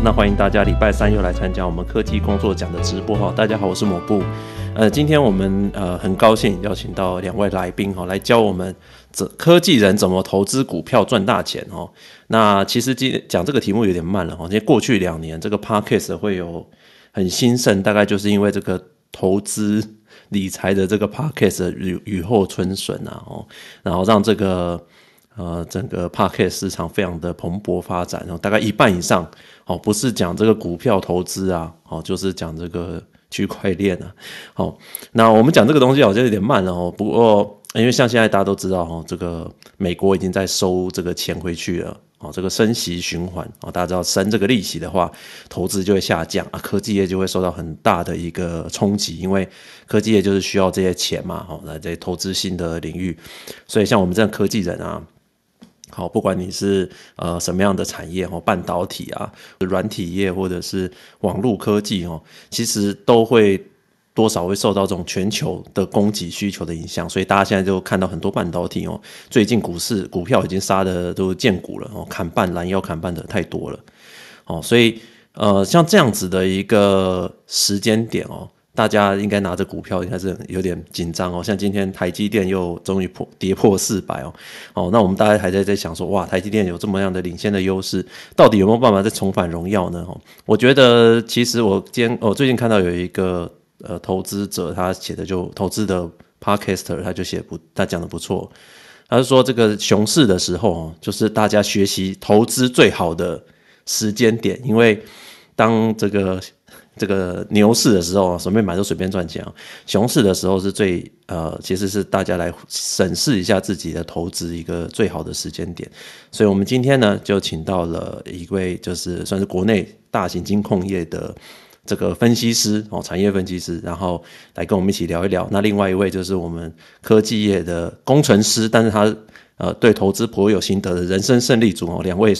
那欢迎大家礼拜三又来参加我们科技工作奖的直播哈。大家好，我是抹布。呃，今天我们呃很高兴邀请到两位来宾哈，来教我们这科技人怎么投资股票赚大钱哦。那其实今讲这个题目有点慢了哈，因为过去两年这个 Podcast 会有很兴盛，大概就是因为这个投资理财的这个 Podcast 雨雨后春笋啊哦，然后让这个。呃，整个 Podcast 市场非常的蓬勃发展，然后大概一半以上哦，不是讲这个股票投资啊，哦，就是讲这个区块链啊。好，那我们讲这个东西好像有点慢了哦。不过，因为像现在大家都知道哈，这个美国已经在收这个钱回去了哦，这个升息循环哦，大家知道升这个利息的话，投资就会下降啊，科技业就会受到很大的一个冲击，因为科技业就是需要这些钱嘛，哦，来在投资新的领域，所以像我们这样科技人啊。好，不管你是呃什么样的产业哦，半导体啊、软体业或者是网络科技哦，其实都会多少会受到这种全球的供给需求的影响，所以大家现在就看到很多半导体哦，最近股市股票已经杀的都见股了哦，砍半拦腰砍半的太多了哦，所以呃像这样子的一个时间点哦。大家应该拿着股票应该是有点紧张哦，像今天台积电又终于破跌破四百哦，哦，那我们大家还在在想说，哇，台积电有这么样的领先的优势，到底有没有办法再重返荣耀呢？哦，我觉得其实我今天我最近看到有一个呃投资者他写的就投资的 Podcaster 他就写不他讲的不错，他是说这个熊市的时候哦，就是大家学习投资最好的时间点，因为当这个。这个牛市的时候，随便买都随便赚钱啊。熊市的时候是最呃，其实是大家来审视一下自己的投资一个最好的时间点。所以，我们今天呢，就请到了一位，就是算是国内大型金控业的这个分析师哦，产业分析师，然后来跟我们一起聊一聊。那另外一位就是我们科技业的工程师，但是他。呃，对投资颇有心得的人生胜利组哦，两位，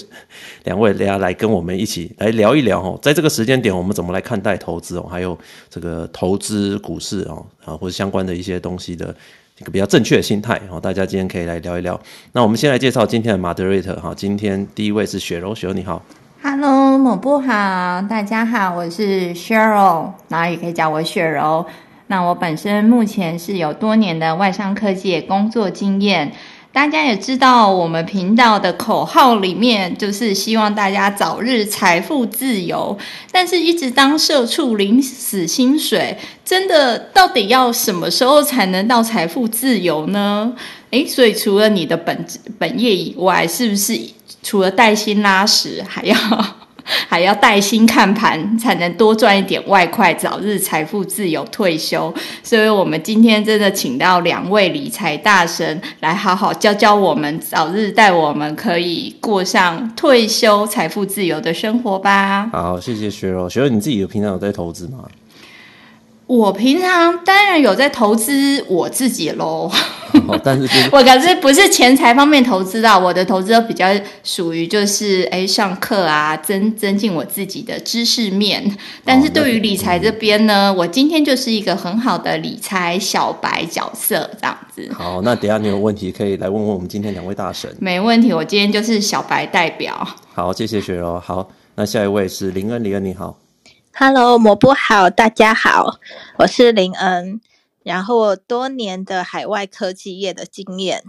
两位大家来跟我们一起来聊一聊哦，在这个时间点，我们怎么来看待投资哦，还有这个投资股市哦，啊或者相关的一些东西的一个比较正确的心态哦，大家今天可以来聊一聊。那我们先来介绍今天的 moderator 哈，今天第一位是雪柔，雪柔你好，Hello，抹布好，大家好，我是 Cheryl，然后也可以叫我雪柔。那我本身目前是有多年的外商科技工作经验。大家也知道，我们频道的口号里面就是希望大家早日财富自由。但是，一直当社畜领死薪水，真的到底要什么时候才能到财富自由呢？诶，所以除了你的本本业以外，是不是除了带薪拉屎，还要？还要带薪看盘，才能多赚一点外快，早日财富自由退休。所以，我们今天真的请到两位理财大神来好好教教我们，早日带我们可以过上退休财富自由的生活吧。好，谢谢雪柔。雪柔，你自己有平常有在投资吗？我平常当然有在投资我自己喽，哦，但是 我可是不是钱财方面投资啊，我的投资都比较属于就是哎上课啊，增增进我自己的知识面。但是对于理财这边呢，哦，我今天就是一个很好的理财小白角色这样子。好，那等一下你有问题可以来问问我们今天两位大神。没问题，我今天就是小白代表。好，谢谢雪柔。好，那下一位是林恩，林恩你好。Hello，抹布好，大家好，我是林恩，然后我多年的海外科技业的经验。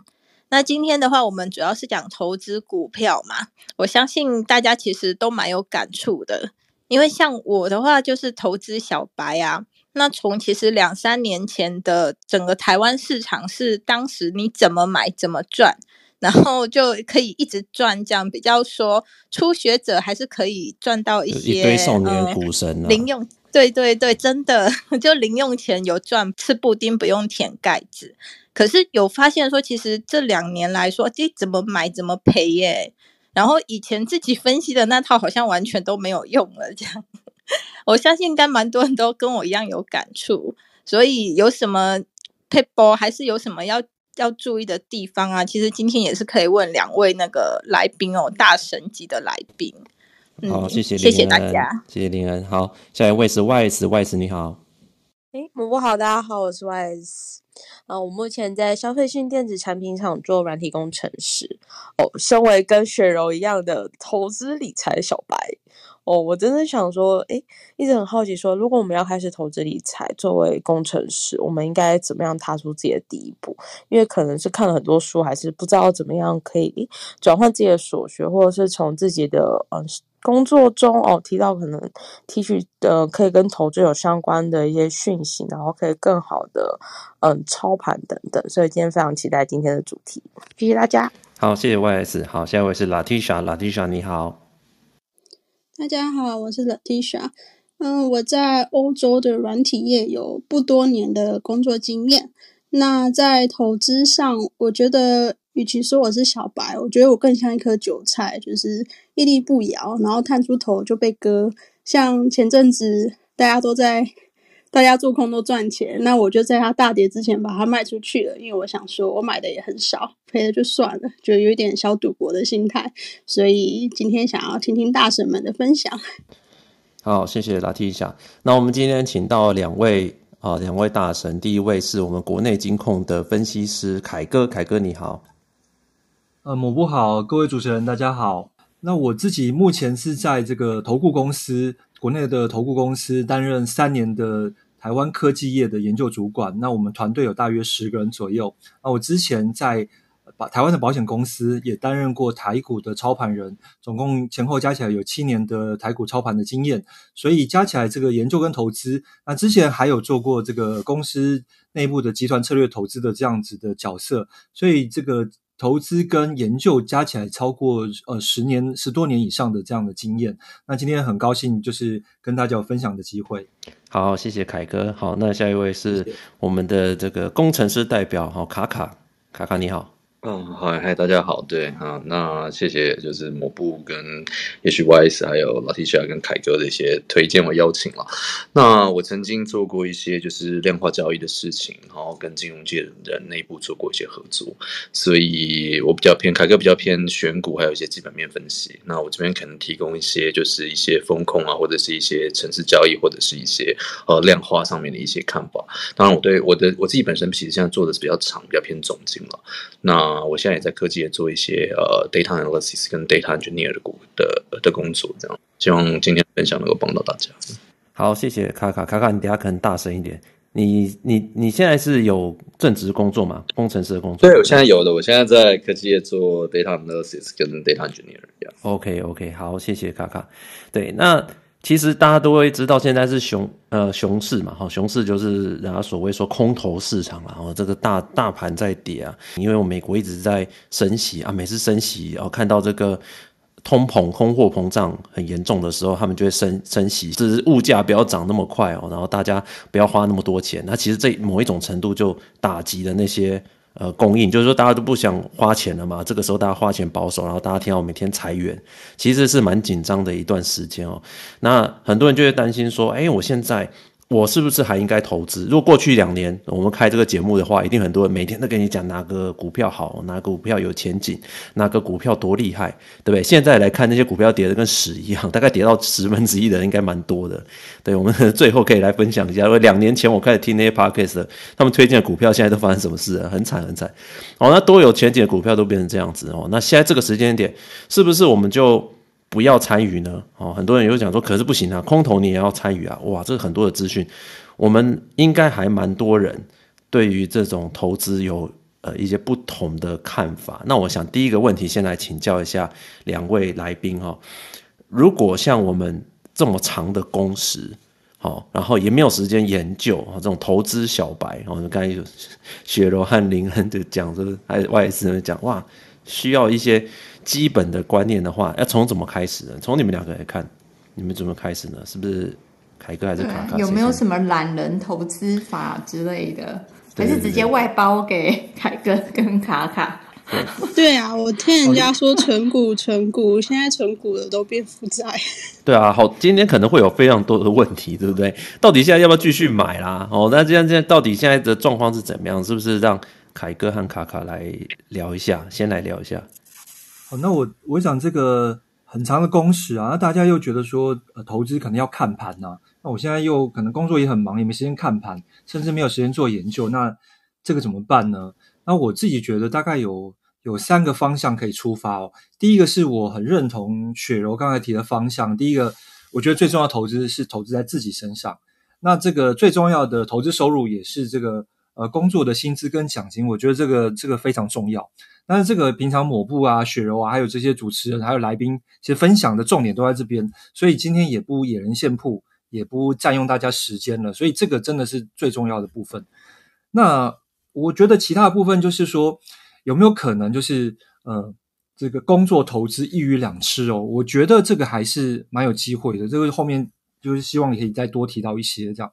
那今天的话，我们主要是讲投资股票嘛，我相信大家其实都蛮有感触的，因为像我的话就是投资小白啊。那从其实两三年前的整个台湾市场是当时你怎么买怎么赚。然后就可以一直赚，这样比较说初学者还是可以赚到一些一堆少年股神、啊嗯、零用，对对对，真的 就零用钱有赚，吃布丁不用舔盖子。可是有发现说，其实这两年来说，这怎么买怎么赔耶。然后以前自己分析的那套好像完全都没有用了，这样。我相信应该蛮多人都跟我一样有感触，所以有什么撇步还是有什么要。要注意的地方啊，其实今天也是可以问两位那个来宾哦，大神级的来宾。好，谢谢，谢谢大家，谢谢林恩。好，下一位是 Wise，Wise 你好。哎，抹布好，大家好，我是 Wise。啊，我目前在消费性电子产品厂做软体工程师。哦，身为跟雪柔一样的投资理财小白，哦，我真的想说，诶，一直很好奇说，说如果我们要开始投资理财，作为工程师，我们应该怎么样踏出自己的第一步？因为可能是看了很多书，还是不知道怎么样可以转换自己的所学，或者是从自己的嗯。工作中哦，提到可能提取的可以跟投资有相关的一些讯息，然后可以更好的嗯操盘等等，所以今天非常期待今天的主题，谢谢大家。好，谢谢 YS。好，下一位是 Latisha，Latisha 你好。大家好，我是 Latisha。嗯，我在欧洲的软体业有不多年的工作经验。那在投资上，我觉得。与其说我是小白，我觉得我更像一颗韭菜，就是屹立不摇，然后探出头就被割。像前阵子大家都在，大家做空都赚钱，那我就在它大跌之前把它卖出去了，因为我想说我买的也很少，赔了就算了，就有一点小赌博的心态。所以今天想要听听大神们的分享。好，谢谢 Latisha。那我们今天请到两位啊，两位大神。第一位是我们国内金控的分析师凯哥，凯哥你好。呃，某部好，各位主持人大家好。那我自己目前是在这个投顾公司，国内的投顾公司担任三年的台湾科技业的研究主管。那我们团队有大约十个人左右。那我之前在把台湾的保险公司也担任过台股的操盘人，总共前后加起来有七年的台股操盘的经验。所以加起来这个研究跟投资，那之前还有做过这个公司内部的集团策略投资的这样子的角色。所以这个。投资跟研究加起来超过呃十年十多年以上的这样的经验，那今天很高兴就是跟大家有分享的机会。好，谢谢凯哥。好，那下一位是我们的这个工程师代表，好，卡卡，卡卡你好。嗯，嗨嗨，大家好，对啊，那谢谢，就是某部跟也许 YS 还有 Latisha 跟凯哥的一些推荐和邀请了。那我曾经做过一些就是量化交易的事情，然后跟金融界的人内部做过一些合作，所以我比较偏凯哥比较偏选股，还有一些基本面分析。那我这边可能提供一些就是一些风控啊，或者是一些城市交易，或者是一些呃量化上面的一些看法。当然，我对我的我自己本身其实现在做的是比较长，比较偏总经了。那啊，我现在也在科技也做一些呃 data analysis 跟 data engineer 的工的的工作，这样希望今天分享能够帮到大家。好，谢谢卡卡卡卡，你等下可能大声一点。你你你现在是有正职工作吗？工程师的工作？对，我现在有的，我现在在科技业做 data analysis 跟 data engineer。OK OK，好，谢谢卡卡。对，那。其实大家都会知道，现在是熊呃熊市嘛，哈，熊市就是人家所谓说空头市场然后，这个大大盘在跌啊，因为我美国一直在升息啊，每次升息，然后看到这个通膨、通货膨胀很严重的时候，他们就会升升息，只是物价不要涨那么快哦，然后大家不要花那么多钱，那其实这某一种程度就打击了那些。呃，供应就是说，大家都不想花钱了嘛。这个时候，大家花钱保守，然后大家听到每天裁员，其实是蛮紧张的一段时间哦。那很多人就会担心说，哎，我现在。我是不是还应该投资？如果过去两年我们开这个节目的话，一定很多人每天都跟你讲哪个股票好，哪个股票有前景，哪个股票多厉害，对不对？现在来看那些股票跌得跟屎一样，大概跌到十分之一的人应该蛮多的。对，我们最后可以来分享一下，因为两年前我开始听那些 podcast，他们推荐的股票现在都发生什么事了？很惨很惨。哦，那多有前景的股票都变成这样子哦。那现在这个时间点，是不是我们就？不要参与呢？哦，很多人又讲说，可是不行啊，空头你也要参与啊！哇，这很多的资讯，我们应该还蛮多人对于这种投资有呃一些不同的看法。那我想第一个问题，先来请教一下两位来宾哈。如果像我们这么长的工时，好，然后也没有时间研究啊，这种投资小白，我们刚才有雪柔和林恩就讲，这个还外资人讲，哇，需要一些。基本的观念的话，要从怎么开始呢？从你们两个来看，你们怎么开始呢？是不是凯哥还是卡卡？有没有什么懒人投资法之类的？还是直接外包给凯哥跟卡卡？对啊，我听人家说存股存股，现在存股的都变负债。对啊，好，今天可能会有非常多的问题，对不对？到底现在要不要继续买啦？哦，那这样这样，到底现在的状况是怎么样？是不是让凯哥和卡卡来聊一下？先来聊一下。那我我想这个很长的工时啊，那大家又觉得说，呃，投资可能要看盘呐、那我现在又可能工作也很忙，也没时间看盘，甚至没有时间做研究。那这个怎么办呢？那我自己觉得大概有有三个方向可以出发哦。第一个是我很认同雪柔刚才提的方向。第一个，我觉得最重要的投资是投资在自己身上。那这个最重要的投资收入也是这个呃工作的薪资跟奖金。我觉得这个这个非常重要。但是这个平常抹布啊、雪柔啊，还有这些主持人还有来宾，其实分享的重点都在这边。所以今天也不野人献铺，也不占用大家时间了。所以这个真的是最重要的部分。那我觉得其他的部分就是说，有没有可能就是呃，这个工作投资一鱼两吃哦？我觉得这个还是蛮有机会的。这个后面就是希望可以再多提到一些这样。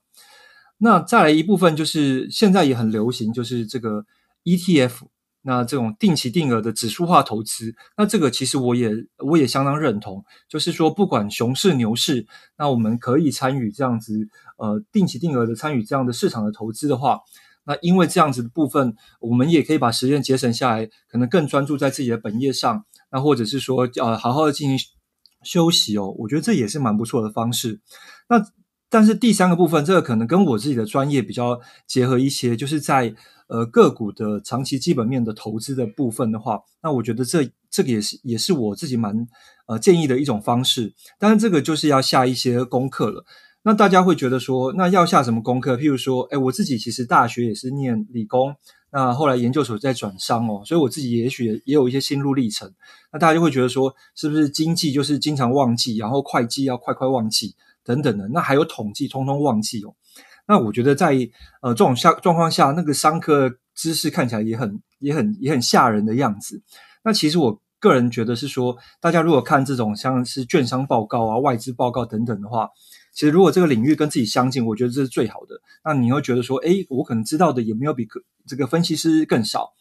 那再来一部分就是现在也很流行，就是这个 ETF，那这种定期定额的指数化投资。那这个其实我也我也相当认同，就是说不管熊市牛市，那我们可以参与这样子呃定期定额的参与这样的市场的投资的话。那因为这样子的部分，我们也可以把时间节省下来，可能更专注在自己的本业上。那或者是说，呃，好好的进行休息哦，我觉得这也是蛮不错的方式。那但是第三个部分，这个可能跟我自己的专业比较结合一些，就是在呃个股的长期基本面的投资的部分的话，那我觉得这这个也是也是我自己蛮呃建议的一种方式。当然，这个就是要下一些功课了。那大家会觉得说，那要下什么功课？譬如说，哎，我自己其实大学也是念理工，那后来研究所在转商哦，所以我自己也许也有一些心路历程。那大家就会觉得说，是不是经济就是经常忘记，然后会计要快快忘记等等的？那还有统计，通通忘记哦。那我觉得在呃这种下状况下，那个商科知识看起来也很也很也很吓人的样子。那其实我个人觉得是说，大家如果看这种像是券商报告啊、外资报告等等的话。其实，如果这个领域跟自己相近，我觉得这是最好的。那你会觉得说，诶，我可能知道的也没有比这个分析师更少。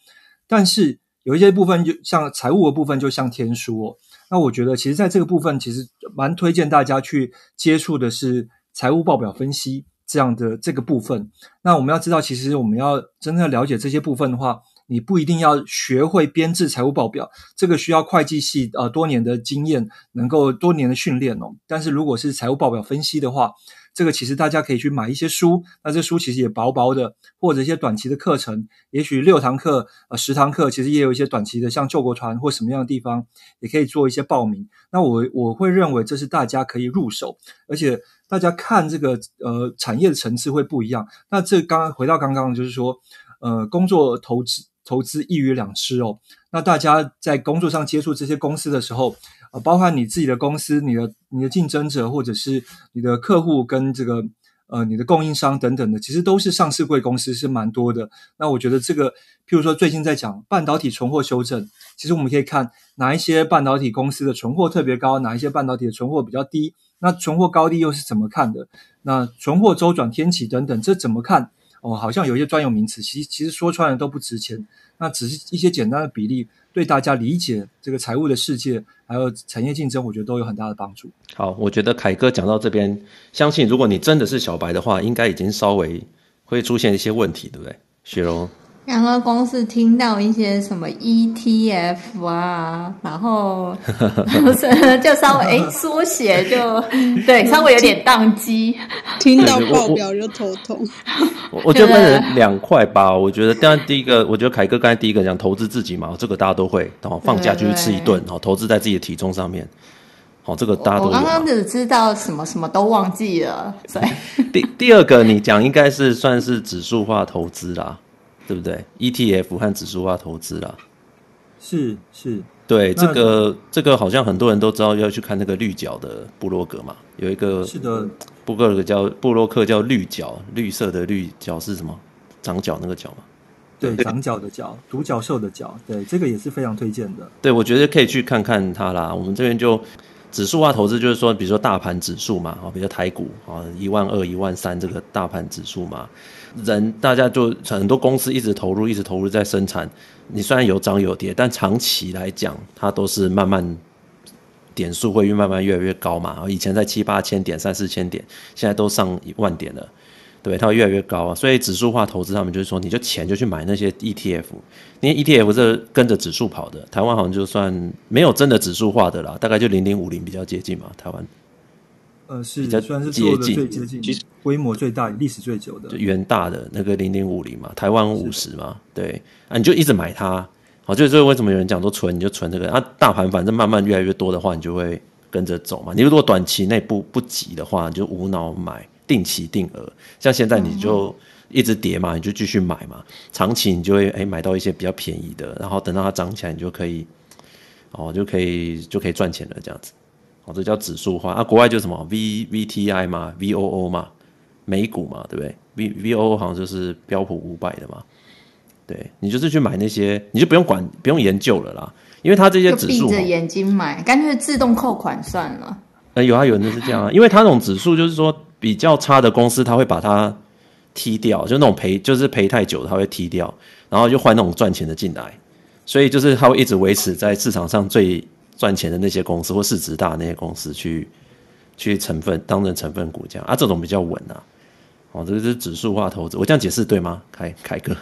但是有一些部分，就像财务的部分，就像天书哦。那我觉得，其实在这个部分，其实蛮推荐大家去接触的是财务报表分析这样的这个部分。那我们要知道，其实我们要真正了解这些部分的话。你不一定要学会编制财务报表，这个需要会计系呃多年的经验，能够多年的训练哦。但是如果是财务报表分析的话，这个其实大家可以去买一些书，那这书其实也薄薄的，或者一些短期的课程，也许六堂课呃十堂课，其实也有一些短期的，像救国团或什么样的地方，也可以做一些报名。那我我会认为这是大家可以入手，而且大家看这个呃产业的层次会不一样。那这刚回到刚刚就是说呃工作投资。投资一鱼两吃哦，那大家在工作上接触这些公司的时候，呃，包括你自己的公司、你的你的竞争者，或者是你的客户跟这个呃你的供应商等等的，其实都是上市贵公司，是蛮多的。那我觉得这个，譬如说最近在讲半导体存货修正，其实我们可以看哪一些半导体公司的存货特别高，哪一些半导体的存货比较低，那存货高低又是怎么看的？那存货周转天启等等，这怎么看？哦，好像有一些专有名词，其实其实说穿了都不值钱，那只是一些简单的比例，对大家理解这个财务的世界，还有产业竞争，我觉得都有很大的帮助。好，我觉得凯哥讲到这边，相信如果你真的是小白的话，应该已经稍微会出现一些问题，对不对？雪柔。然后光是听到一些什么 ETF 啊，然后 就稍微诶缩写就 对，稍微有点宕机。听到报表就头痛。我我觉得分成两块吧。我觉得当然第一个，我觉得凯哥刚才第一个讲投资自己嘛，这个大家都会，然后放假就去吃一顿，然后投资在自己的体重上面。好，这个大家都。我刚刚只知道什么什么都忘记了。对。第第二个你讲应该是算是指数化投资啦。对不对？ETF 和指数化投资啦，是是，对这个这个好像很多人都知道要去看那个绿角的布洛格嘛，有一个是的，布洛格叫布洛克叫绿角，绿色的绿角是什么？长角那个角嘛？对，长角的角，独角兽的角，对，这个也是非常推荐的。对，我觉得可以去看看它啦。我们这边就指数化投资，就是说，比如说大盘指数嘛，啊，比如台股啊，一万二、一万三这个大盘指数嘛。人大家就很多公司一直投入，一直投入在生产。你虽然有涨有跌，但长期来讲，它都是慢慢点数会越慢慢越来越高嘛。以前在七八千点、三四千点，现在都上一万点了，对，它会越来越高啊。所以指数化投资，他们就是说，你就钱就去买那些 ETF，因为 ETF 是跟着指数跑的。台湾好像就算没有真的指数化的啦，大概就零零五零比较接近嘛，台湾。呃，是比较算是接近，最接近，其实规模最大、历史最久的，就元大的那个零零五零嘛，台湾五十嘛，对啊，你就一直买它，好，就是为什么有人讲说存你就存这个啊，大盘反正慢慢越来越多的话，你就会跟着走嘛。你如果短期内不不急的话，你就无脑买，定期定额，像现在你就一直跌嘛，你就继续买嘛，长期你就会哎买到一些比较便宜的，然后等到它涨起来，你就可以哦就可以就可以赚钱了这样子。这叫指数化啊，国外就什么 V V T I 嘛，V O O 嘛，美股嘛，对不对？V V O O 好像就是标普五百的嘛，对，你就是去买那些，你就不用管，不用研究了啦，因为它这些指数，闭着眼睛买，干脆自动扣款算了。呃，有啊，有人是这样啊，因为它那种指数就是说比较差的公司，它会把它踢掉，就那种赔就是赔太久，它会踢掉，然后就换那种赚钱的进来，所以就是它会一直维持在市场上最。赚钱的那些公司或市值大的那些公司去去成分当成成分股这样啊，这种比较稳啊。哦，这个是指数化投资，我这样解释对吗？凯凯哥？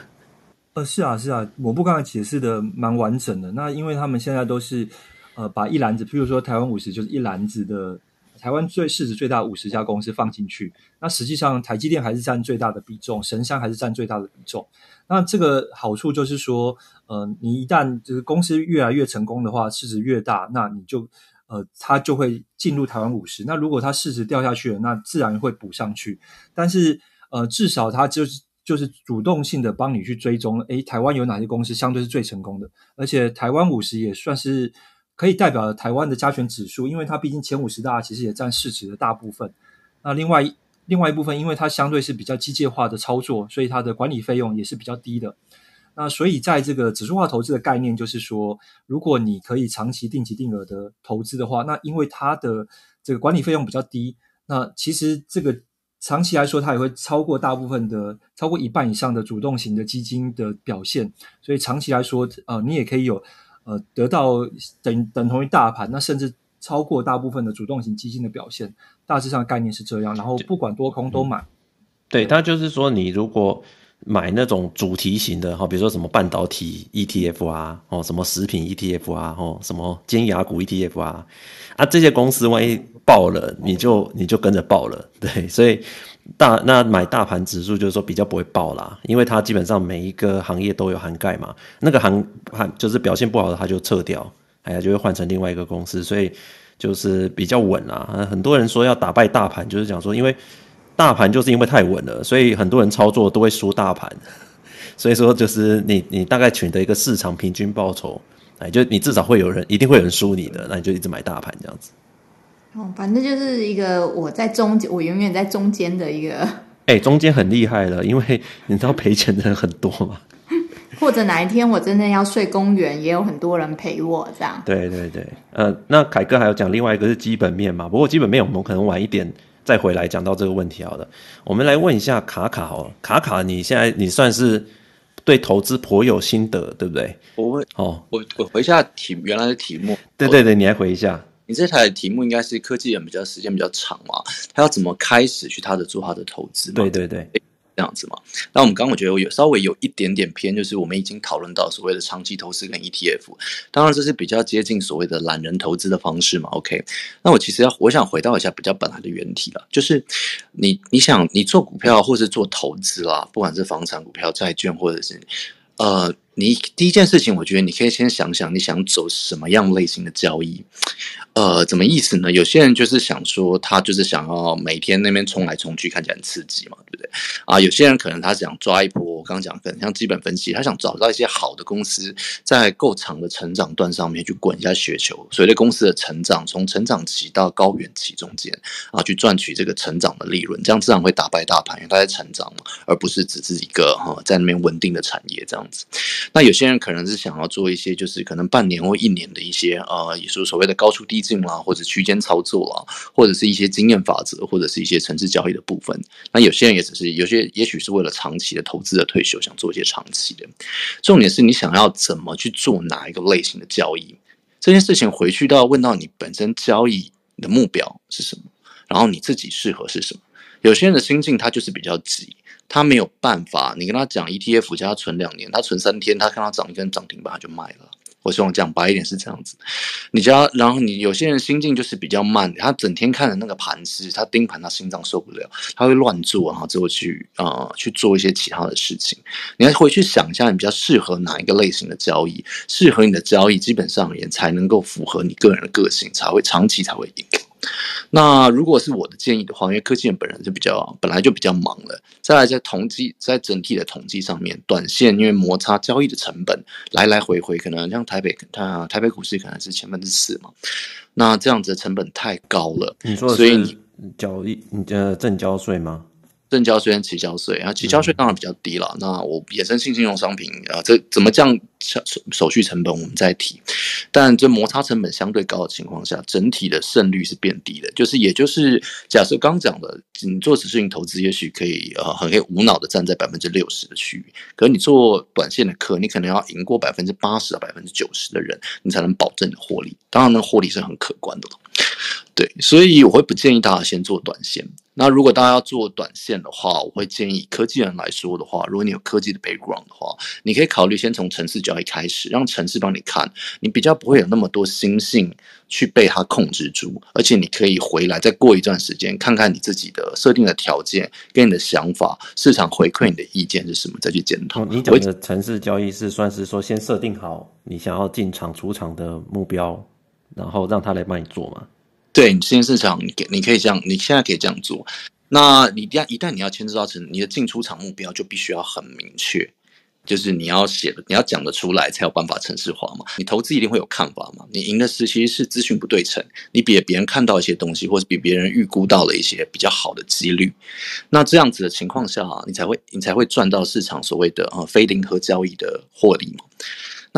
呃，是啊，是啊，我不刚才解释的蛮完整的。那因为他们现在都是呃把一篮子，譬如说台湾五十就是一篮子的台湾最市值最大五十家公司放进去，那实际上台积电还是占最大的比重，神山还是占最大的比重。那这个好处就是说，呃，你一旦这个公司越来越成功的话，市值越大，那你就呃，它就会进入台湾五十。那如果它市值掉下去了，那自然会补上去。但是呃，至少它就是就是主动性的帮你去追踪，诶，台湾有哪些公司相对是最成功的？而且台湾五十也算是可以代表台湾的加权指数，因为它毕竟前五十大其实也占市值的大部分。那另外。另外一部分，因为它相对是比较机械化的操作，所以它的管理费用也是比较低的。那所以在这个指数化投资的概念，就是说，如果你可以长期定期定额的投资的话，那因为它的这个管理费用比较低，那其实这个长期来说，它也会超过大部分的，超过一半以上的主动型的基金的表现。所以长期来说，呃，你也可以有呃得到等等同于大盘，那甚至。超过大部分的主动型基金的表现，大致上概念是这样。然后不管多空都买。对，它就是说，你如果买那种主题型的哈，比如说什么半导体 ETF 啊，哦，什么食品 ETF 啊，哦，什么尖牙股 ETF 啊，啊，这些公司万一爆了，你就你就跟着爆了。对，所以大那买大盘指数就是说比较不会爆啦，因为它基本上每一个行业都有涵盖嘛。那个行行就是表现不好的，它就撤掉。哎呀，就会换成另外一个公司，所以就是比较稳啦。很多人说要打败大盘，就是讲说，因为大盘就是因为太稳了，所以很多人操作都会输大盘。所以说，就是你你大概取得一个市场平均报酬，哎，就你至少会有人一定会有人输你的，那你就一直买大盘这样子。哦，反正就是一个我在中间，我永远在中间的一个。哎，中间很厉害了，因为你知道赔钱的人很多嘛。或者哪一天我真的要睡公园，也有很多人陪我这样。对对对，呃，那凯哥还有讲另外一个是基本面嘛，不过基本面我们可能晚一点再回来讲到这个问题好了。我们来问一下卡卡哦，卡卡，你现在你算是对投资颇有心得，对不对？我问哦，我我回一下题原来的题目。对对对，你来回一下。你这台的题目应该是科技人比较时间比较长嘛，他要怎么开始去他的做他的投资？对对对。这样子嘛？那我们刚刚我觉得有稍微有一点点偏，就是我们已经讨论到所谓的长期投资跟 ETF，当然这是比较接近所谓的懒人投资的方式嘛。OK，那我其实要我想回到一下比较本来的原题了，就是你你想你做股票或是做投资啦，不管是房产、股票、债券，或者是呃。你第一件事情，我觉得你可以先想想，你想走什么样类型的交易？呃，怎么意思呢？有些人就是想说，他就是想要每天那边冲来冲去，看起来很刺激嘛，对不对？啊，有些人可能他想抓一波，我刚刚讲可能像基本分析，他想找到一些好的公司，在够长的成长段上面去滚一下雪球，所谓的公司的成长，从成长期到高原期中间啊，去赚取这个成长的利润，这样自然会打败大盘，因为它在成长嘛，而不是只是一个哈在那边稳定的产业这样子。那有些人可能是想要做一些，就是可能半年或一年的一些呃，也就是所谓的高出低进啦，或者区间操作啦，或者是一些经验法则，或者是一些程式交易的部分。那有些人也只是有些，也许是为了长期的投资的退休，想做一些长期的。重点是你想要怎么去做哪一个类型的交易，这件事情回去都要问到你本身交易的目标是什么，然后你自己适合是什么。有些人的心境他就是比较急。他没有办法，你跟他讲 ETF，叫他存两年，他存三天，他看到涨一根涨停板他就卖了。我希望讲白一点是这样子。你只要，然后你有些人心境就是比较慢，他整天看着那个盘子，他盯盘，他心脏受不了，他会乱做，然后之后去呃去做一些其他的事情。你要回去想一下，你比较适合哪一个类型的交易，适合你的交易，基本上也才能够符合你个人的个性，才会长期才会赢。那如果是我的建议的话，因为科技人本人就比较本来就比较忙了，再来在统计在整体的统计上面，短线因为摩擦交易的成本来来回回，可能像台北它台北股市可能是千分之四嘛，那这样子的成本太高了。你说，所以你交易你呃正交税吗？证交税跟期交税，然后期交税当然比较低了。嗯、那我衍生性金融商品啊，这怎么降手手续成本，我们再提。但这摩擦成本相对高的情况下，整体的胜率是变低的。就是也就是假设刚讲的，你做指数型投资，也许可以呃很可以无脑的站在百分之六十的区域。可是你做短线的课，你可能要赢过百分之八十到百分之九十的人，你才能保证你的获利。当然，那个获利是很可观的。对，所以我会不建议大家先做短线。那如果大家要做短线的话，我会建议科技人来说的话，如果你有科技的 background 的话，你可以考虑先从城市交易开始，让城市帮你看，你比较不会有那么多心性去被它控制住，而且你可以回来再过一段时间，看看你自己的设定的条件跟你的想法，市场回馈你的意见是什么，再去检讨。你讲的城市交易是算是说先设定好你想要进场出场的目标，然后让他来帮你做吗？对，你新兴市场，你你可以这样，你现在可以这样做。那你一旦一旦你要牵制到成，你的进出场目标就必须要很明确，就是你要写的，你要讲得出来，才有办法程式化嘛。你投资一定会有看法嘛。你赢的是其实是资讯不对称，你比别人看到一些东西，或是比别人预估到了一些比较好的几率。那这样子的情况下啊，你才会你才会赚到市场所谓的呃非零和交易的获利嘛。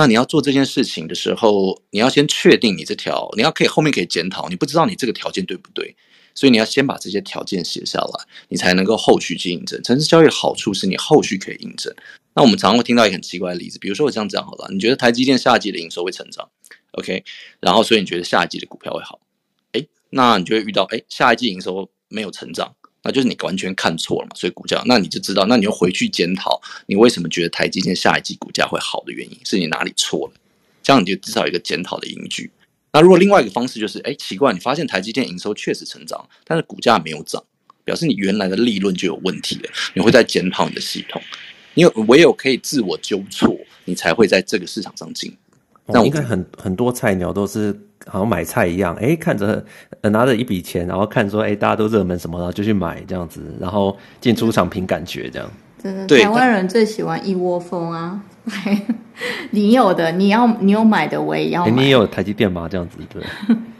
那你要做这件事情的时候，你要先确定你这条，你要可以后面可以检讨。你不知道你这个条件对不对，所以你要先把这些条件写下来，你才能够后续去印证。程式交易的好处是你后续可以印证。那我们常常会听到一个很奇怪的例子，比如说我这样讲好了，你觉得台积电下季的营收会成长，OK，然后所以你觉得下一季的股票会好，诶，那你就会遇到，诶，下一季营收没有成长。那就是你完全看错了嘛，所以股价，那你就知道，那你又回去检讨，你为什么觉得台积电下一季股价会好的原因，是你哪里错了？这样你就至少有一个检讨的依据。那如果另外一个方式就是，哎，奇怪，你发现台积电营收确实成长，但是股价没有涨，表示你原来的利润就有问题了。你会再检讨你的系统，因为唯有可以自我纠错，你才会在这个市场上进。那、哦、应该很很多菜鸟都是。好像买菜一样，哎，看着拿着一笔钱，然后看说，哎，大家都热门什么，然后就去买这样子，然后进出场凭感觉这样。真的，台湾人最喜欢一窝蜂啊！你有的，你要你有买的，我也要买。你也有台积电吗？这样子 对。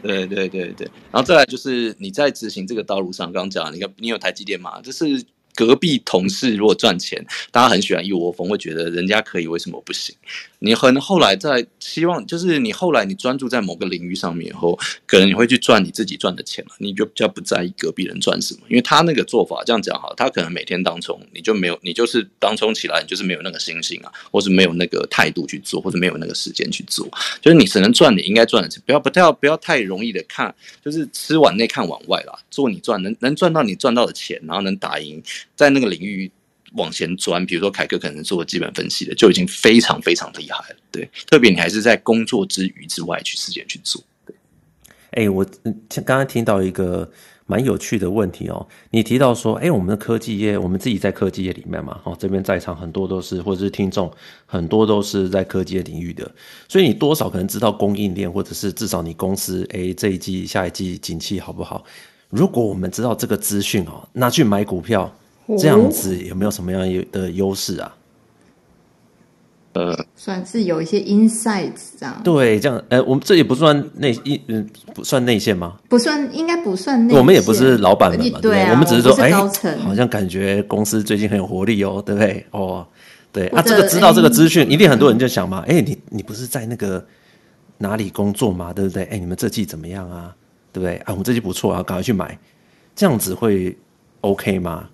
对对对对，然后再来就是你在执行这个道路上，刚刚讲，你看你有台积电吗？就是。隔壁同事如果赚钱，大家很喜欢一窝蜂，会觉得人家可以，为什么不行？你很后来在希望，就是你后来你专注在某个领域上面以后，可能你会去赚你自己赚的钱了，你就比较不在意隔壁人赚什么，因为他那个做法这样讲哈，他可能每天当冲，你就没有，你就是当冲起来，你就是没有那个心性啊，或是没有那个态度去做，或者没有那个时间去做，就是你只能赚你应该赚的钱，不要不要不要太容易的看，就是吃碗内看碗外啦，做你赚能能赚到你赚到的钱，然后能打赢。在那个领域往前钻，比如说凯哥可能做基本分析的，就已经非常非常厉害了。对，特别你还是在工作之余之外去时间去做。对，哎、欸，我刚刚听到一个蛮有趣的问题哦，你提到说，哎、我们的科技业，我们自己在科技业里面嘛，哦，这边在场很多都是，或者是听众很多都是在科技业领域的，所以你多少可能知道供应链，或者是至少你公司，哎、欸，这一季、下一季景气好不好？如果我们知道这个资讯哦，拿去买股票。这样子有没有什么样的优势啊？呃，算是有一些 insights 这样。对，这样，呃，我们这也不算内一，嗯，不算内线吗？不算，应该不算内线。我们也不是老板们嘛，对，对，对，我们只是说，哎，好像感觉公司最近很有活力哦，对不对？哦，对，啊，这个知道这个资讯，一定很多人就想嘛，哎，你你不是在那个哪里工作嘛，对不对？哎，你们这季怎么样啊？对不对？啊，我们这季不错啊，赶快去买，这样子会 OK 吗？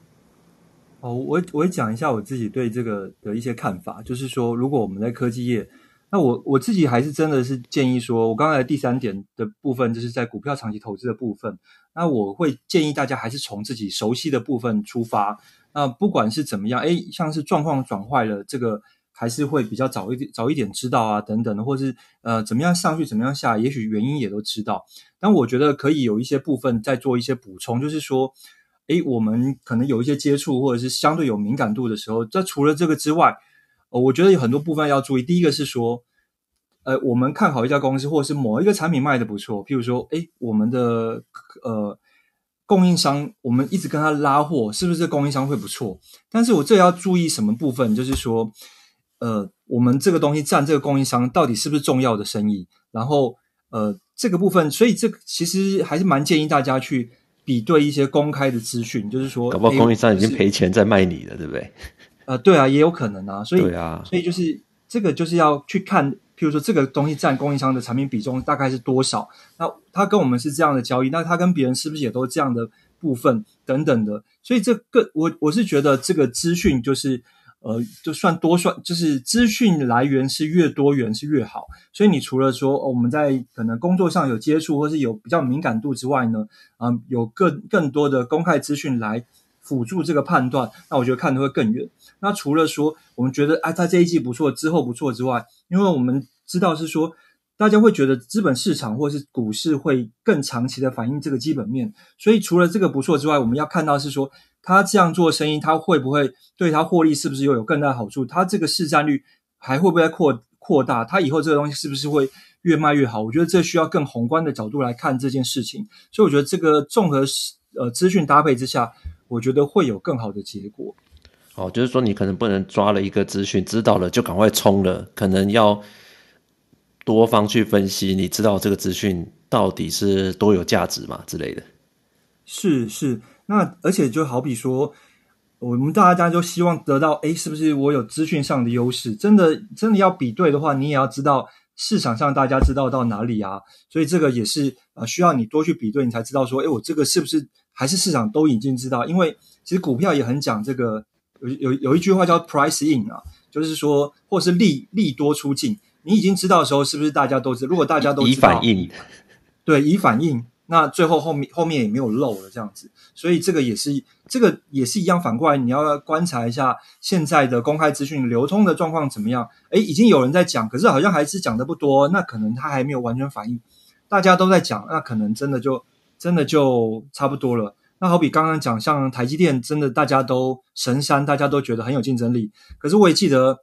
哦，我我会讲一下我自己对这个的一些看法，就是说，如果我们在科技业，那我我自己还是真的是建议说，我刚才第三点的部分，就是在股票长期投资的部分，那我会建议大家还是从自己熟悉的部分出发。那不管是怎么样，诶，像是状况转坏了，这个还是会比较早一点早一点知道啊，等等的，或是呃怎么样上去，怎么样下，也许原因也都知道。但我觉得可以有一些部分再做一些补充，就是说，诶，我们可能有一些接触或者是相对有敏感度的时候，这除了这个之外，呃，我觉得有很多部分要注意。第一个是说，呃，我们看好一家公司，或者是某一个产品卖得不错，譬如说，诶，我们的呃。供应商，我们一直跟他拉货，是不是供应商会不错？但是我这要注意什么部分？就是说，呃，我们这个东西占这个供应商到底是不是重要的生意？然后，呃，这个部分，所以这其实还是蛮建议大家去比对一些公开的资讯，就是说，搞不好供应商已经赔钱在卖你了，对不对？呃，对啊，也有可能啊。所以，对啊，所以就是这个就是要去看。譬如说，这个东西占供应商的产品比重大概是多少？那他跟我们是这样的交易，那他跟别人是不是也都这样的部分等等的？所以这个我我是觉得这个资讯就是呃，就算多算，就是资讯来源是越多元是越好。所以你除了说，我们在可能工作上有接触或是有比较敏感度之外呢，啊、有更更多的公开资讯来辅助这个判断，那我觉得看得会更远。那除了说我们觉得哎，它这一季不错，之后不错之外，因为我们知道是说，大家会觉得资本市场或是股市会更长期的反映这个基本面，所以除了这个不错之外，我们要看到是说，他这样做生意，他会不会对他获利是不是又有更大的好处？他这个市占率还会不会扩扩大？他以后这个东西是不是会越卖越好？我觉得这需要更宏观的角度来看这件事情。所以我觉得这个综合呃资讯搭配之下，我觉得会有更好的结果。哦，就是说你可能不能抓了一个资讯，知道了就赶快冲了，可能要多方去分析，你知道这个资讯到底是多有价值嘛之类的。是是，那而且就好比说，我们大家就希望得到，诶，是不是我有资讯上的优势？真的真的要比对的话，你也要知道市场上大家知道到哪里啊。所以这个也是呃需要你多去比对，你才知道说，诶，我这个是不是还是市场都已经知道？因为其实股票也很讲这个。有有有一句话叫 “price in” 啊，就是说，或是利利多出尽。你已经知道的时候，是不是大家都知道？如果大家都知道，以反应，对，以反应，那最后后面后面也没有漏了这样子。所以这个也是这个也是一样。反过来，你要观察一下现在的公开资讯流通的状况怎么样？诶，已经有人在讲，可是好像还是讲的不多。那可能他还没有完全反应。大家都在讲，那可能真的就真的就差不多了。那好比刚刚讲，像台积电，真的大家都神山，大家都觉得很有竞争力。可是我也记得，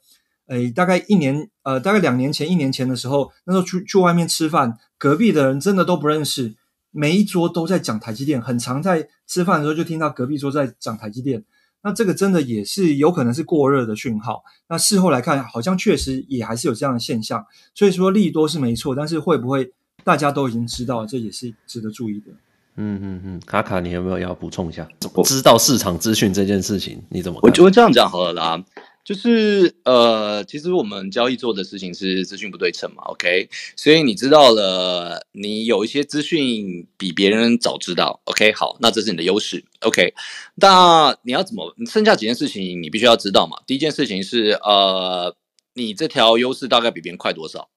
诶，大概一年，呃，大概两年前、一年前的时候，那时候去去外面吃饭，隔壁的人真的都不认识，每一桌都在讲台积电，很常在吃饭的时候就听到隔壁桌在讲台积电。那这个真的也是有可能是过热的讯号。那事后来看，好像确实也还是有这样的现象。所以说利多是没错，但是会不会大家都已经知道，这也是值得注意的。嗯嗯嗯，卡卡，你有没有要补充一下？知道市场资讯这件事情，你怎么看？我觉得这样讲好了啦，就是呃，其实我们交易做的事情是资讯不对称嘛，OK？所以你知道了，你有一些资讯比别人早知道，OK？好，那这是你的优势，OK？那你要怎么？剩下几件事情你必须要知道嘛。第一件事情是呃，你这条优势大概比别人快多少？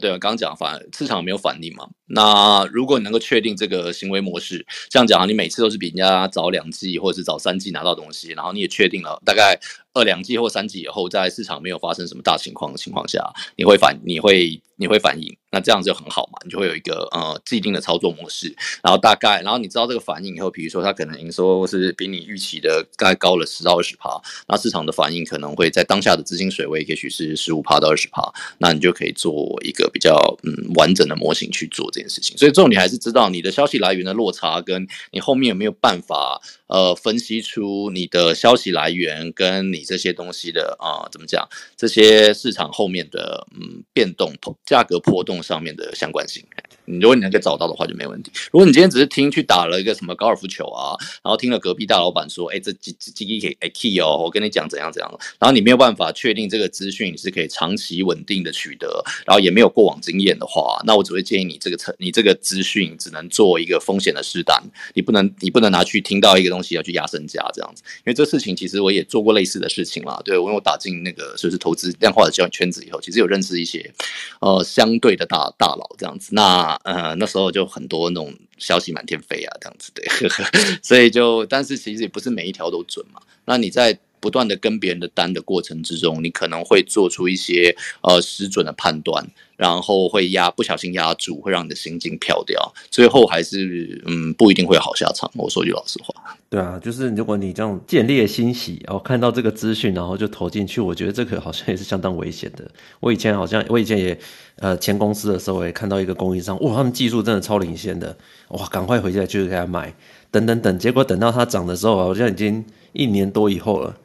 对，我刚刚讲反市场没有反应嘛。那如果你能够确定这个行为模式，这样讲，你每次都是比人家早两季或者是早三季拿到东西，然后你也确定了大概二两季或三季以后，在市场没有发生什么大情况的情况下，你会反你会你会反应，那这样就很好嘛，你就会有一个呃既定的操作模式，然后大概然后你知道这个反应以后，比如说它可能营收是比你预期的大概高了十到二十趴，那市场的反应可能会在当下的资金水位也许是十五趴到二十趴，那你就可以做一个比较嗯完整的模型去做这件事情。所以重点还是知道你的消息来源的落差，跟你后面有没有办法呃分析出你的消息来源跟你。这些东西的啊、怎么讲？这些市场后面的嗯变动、价格波动上面的相关性，你如果你能够找到的话就没问题。如果你今天只是听去打了一个什么高尔夫球啊，然后听了隔壁大老板说，哎，这几几几几哎 key 哦，我跟你讲怎样怎样，然后你没有办法确定这个资讯你是可以长期稳定的取得，然后也没有过往经验的话，那我只会建议你这个成，你这个资讯只能做一个风险的试单，你不能你不能拿去听到一个东西要去压身价这样子，因为这事情其实我也做过类似的。事情啦，对，我因为我打进那个就是投资量化的交易圈子以后，其实有认识一些呃相对的大大佬这样子，那呃那时候就很多那种消息满天飞啊这样子，的，所以就但是其实也不是每一条都准嘛。那你在不断的跟别人的单的过程之中，你可能会做出一些呃失准的判断。然后会压不小心压住，会让你的心境飘掉，最后还是嗯不一定会好下场。我说句老实话，对啊，就是如果你这样见猎心喜，然后看到这个资讯，然后就投进去，我觉得这个好像也是相当危险的。我以前好像我以前也呃前公司的时候也看到一个供应商，哇，他们技术真的超领先的，哇，赶快回家去就给他买，等等等，结果等到它涨的时候，好像已经一年多以后了，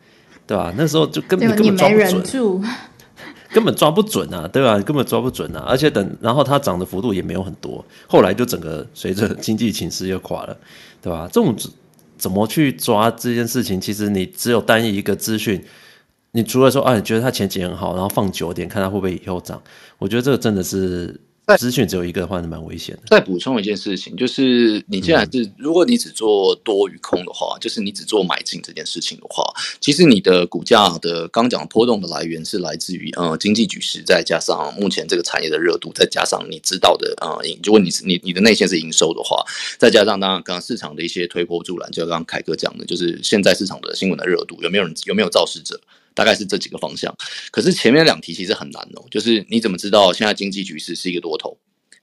对吧？那时候就根本根本抓不准。根本抓不准啊，对吧？根本抓不准啊，而且等，然后它涨的幅度也没有很多，后来就整个随着经济情势又垮了，对吧？这种怎么去抓这件事情？其实你只有单一一个资讯，你除了说啊，你觉得它前景很好，然后放久点，看它会不会以后涨，我觉得这个真的是。资讯只有一个的话，是蛮危险的。再补充一件事情，就是你既然是，嗯、如果你只做多与空的话，就是你只做买进这件事情的话，其实你的股价的刚讲波动的来源是来自于呃经济局势，再加上目前这个产业的热度，再加上你知道的呃，如果你是你你的内线是营收的话，再加上当然刚刚市场的一些推波助澜，就刚刚凯哥讲的，就是现在市场的新闻的热度，有没有人有没有肇事者？大概是这几个方向，可是前面两题其实很难哦，就是你怎么知道现在经济局势是一个多头？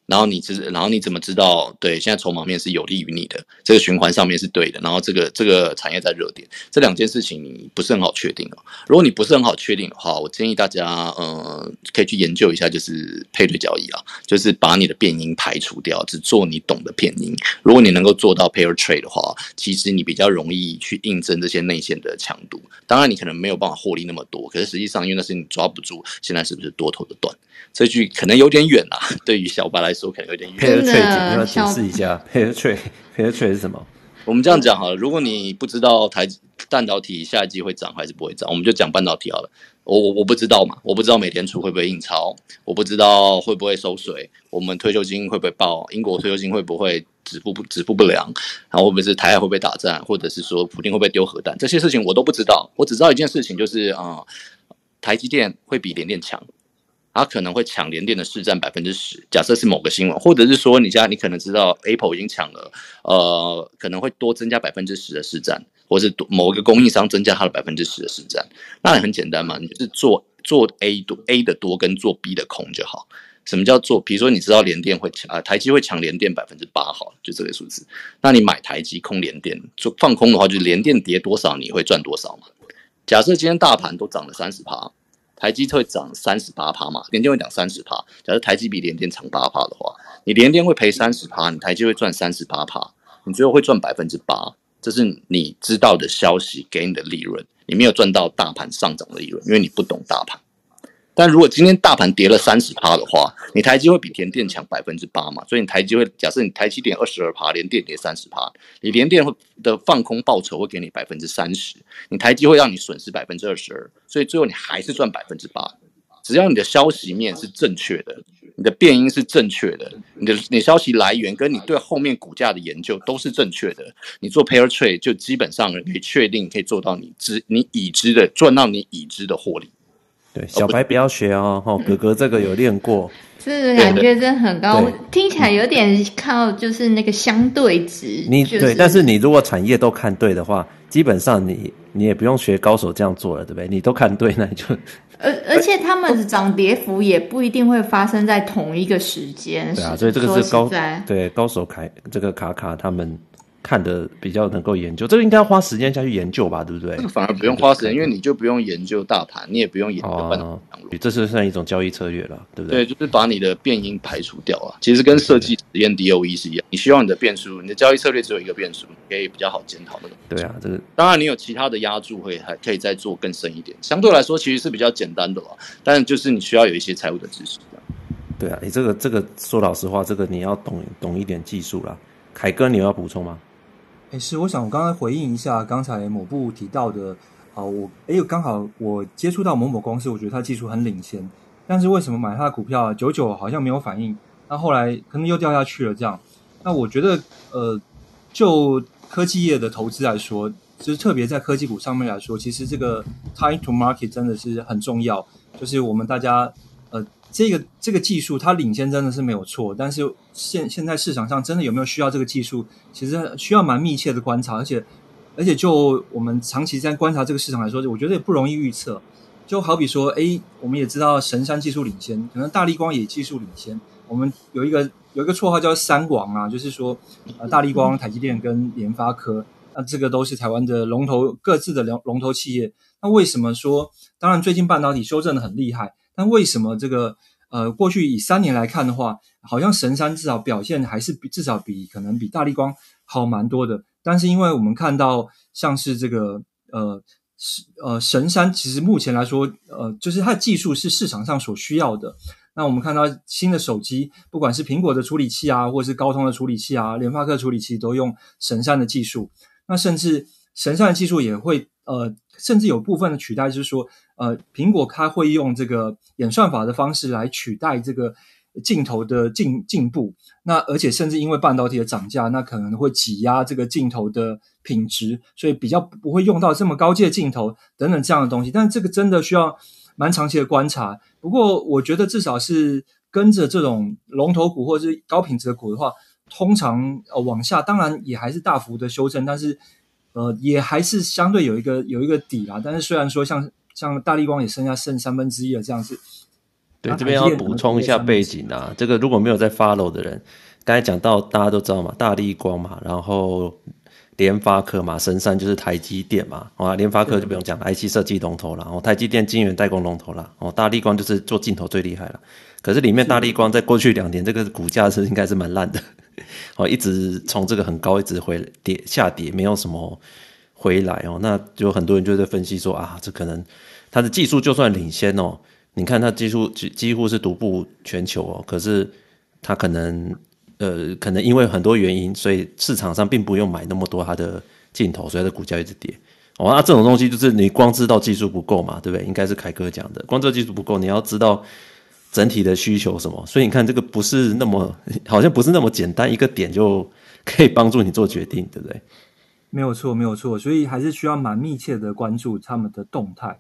然后你知，然后你怎么知道？对，现在筹码面是有利于你的，这个循环上面是对的。然后这个这个产业在热点，这两件事情你不是很好确定哦。如果你不是很好确定的话，我建议大家，呃，可以去研究一下，就是配对交易啊，就是把你的变因排除掉，只做你懂的变因。如果你能够做到 pair trade 的话，其实你比较容易去印证这些内线的强度。当然，你可能没有办法获利那么多，可是实际上，因为那是你抓不住现在是不是多头的段。这句可能有点远啊，对于小白来说可能有点远。Trade 你要解释一下 trade 是什么？我们这样讲好了，如果你不知道台半导体下一季会涨还是不会涨，我们就讲半导体好了。我我我不知道嘛，我不知道美联储会不会印钞，我不知道会不会收水，我们退休金会不会爆，英国退休金会不会止付不止付不良，然后会不会是台海会不会打仗，或者是说普京会不会丢核弹，这些事情我都不知道。我只知道一件事情，就是啊、呃，台积电会比联电强。它可能会抢联电的市占百分之十，假设是某个新闻，或者是说你家你可能知道 Apple 已经抢了，呃，可能会多增加百分之十的市占，或是某一个供应商增加它的百分之十的市占，那也很简单嘛，你就是做做 A 多 A 的多跟做 B 的空就好。什么叫做？比如说你知道联电会抢啊，台积会抢联电百分之八，好，就这个数字，那你买台积空联电，就放空的话，就是联电跌多少你会赚多少嘛。假设今天大盘都涨了三十趴。台积会涨三十八趴嘛，联电会涨三十趴。假设台积比联电长八趴的话，你联电会赔三十趴，你台积会赚三十八趴，你最后会赚百分之八。这是你知道的消息给你的利润，你没有赚到大盘上涨的利润，因为你不懂大盘。但如果今天大盘跌了三十趴的话，你台积会比联电强百分之八嘛？所以你台积会假设你台积跌二十二趴，联电跌三十趴，你联电会的放空报酬会给你百分之三十，你台积会让你损失百分之二十二，所以最后你还是赚百分之八。只要你的消息面是正确的，你的变音是正确的，你的你消息来源跟你对后面股价的研究都是正确的，你做 pair trade 就基本上可以确定可以做到你知你已知的赚到你已知的获利。对，小白不要学哦，哈、哦，哥哥这个有练过，这个感觉真的很高，听起来有点靠就是那个相对值。你、就是、对，但是你如果产业都看对的话，基本上你你也不用学高手这样做了，对不对？你都看对，那你就而而且他们涨跌幅也不一定会发生在同一个时间。对啊，所以这个是高对高手凯这个卡卡他们。看的比较能够研究，这个应该要花时间下去研究吧，对不对？这个反而不用花时间，因为你就不用研究大盘，你也不用研究半导体，这是算一种交易策略了，对不对？对，就是把你的变因排除掉啊。其实跟设计实验 DOE 是一样，你希望你的变数，你的交易策略只有一个变数，可以比较好检讨那个。对啊，这个当然你有其他的压注会还可以再做更深一点，相对来说其实是比较简单的了，但就是你需要有一些财务的知识。对啊，你这个这个说老实话，这个你要懂懂一点技术啦。凯哥，你有要补充吗？哎，是，我想我刚才回应一下刚才某部提到的，啊，我哎，刚好我接触到某某公司，我觉得它技术很领先，但是为什么买它的股票久久好像没有反应？那后来可能又掉下去了，这样。那我觉得，呃，就科技业的投资来说，就是特别在科技股上面来说，其实这个 time to market 真的是很重要，就是我们大家。呃这个这个技术它领先真的是没有错，但是现现在市场上真的有没有需要这个技术？其实需要蛮密切的观察，而且而且就我们长期在观察这个市场来说，我觉得也不容易预测。就好比说，哎，我们也知道神山技术领先，可能大立光也技术领先。我们有一个有一个绰号叫“三王”啊，就是说，呃，大立光、台积电跟联发科，那这个都是台湾的龙头，各自的龙龙头企业。那为什么说？当然，最近半导体修正的很厉害，但为什么这个？呃，过去以三年来看的话，好像神山至少表现还是比至少比可能比大立光好蛮多的。但是因为我们看到像是这个呃呃神山，其实目前来说，呃，就是它的技术是市场上所需要的。那我们看到新的手机，不管是苹果的处理器啊，或是高通的处理器啊，联发科处理器都用神山的技术。那甚至神山的技术也会呃。甚至有部分的取代，就是说，呃，苹果它会用这个演算法的方式来取代这个镜头的进进步。那而且甚至因为半导体的涨价，那可能会挤压这个镜头的品质，所以比较不会用到这么高阶镜头等等这样的东西。但这个真的需要蛮长期的观察。不过我觉得至少是跟着这种龙头股或者是高品质的股的话，通常呃往下，当然也还是大幅的修正，但是。呃，也还是相对有一个有一个底啦，但是虽然说像像大立光也剩下剩三分之一了这样子。对，这边要补充一下背景啊，这个如果没有在 follow 的人，刚才讲到大家都知道嘛，大立光嘛，然后联发科嘛，神山就是台积电嘛，啊，联发科就不用讲了，IC 设计龙头了，然后台积电晶圆代工龙头了，哦，大立光就是做镜头最厉害了。可是里面大立光在过去两年这个股价是应该是蛮烂的。哦，一直从这个很高一直回跌下跌，没有什么回来哦。那就很多人就在分析说啊，这可能它的技术就算领先哦，你看它技术几几乎是独步全球哦，可是它可能呃，可能因为很多原因，所以市场上并不用买那么多它的镜头，所以它的股价一直跌。哦，那这种东西就是你光知道技术不够嘛，对不对？应该是凯哥讲的，光知道技术不够，你要知道。整体的需求什么？所以你看，这个不是那么，好像不是那么简单，一个点就可以帮助你做决定，对不对？没有错，没有错，所以还是需要蛮密切的关注他们的动态。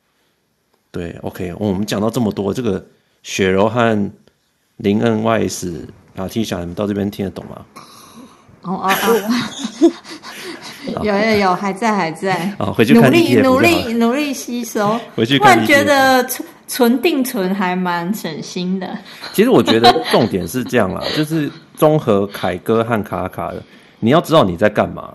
对，OK，我们讲到这么多，这个雪柔和林恩 YS 啊，T 小，你们到这边听得懂吗？哦哦哦，有有有，还在还在。啊，回去努力努力努力吸收，回去看。突然觉得。存定存还蛮省心的。其实我觉得重点是这样啦，就是综合凯哥和卡卡的，你要知道你在干嘛。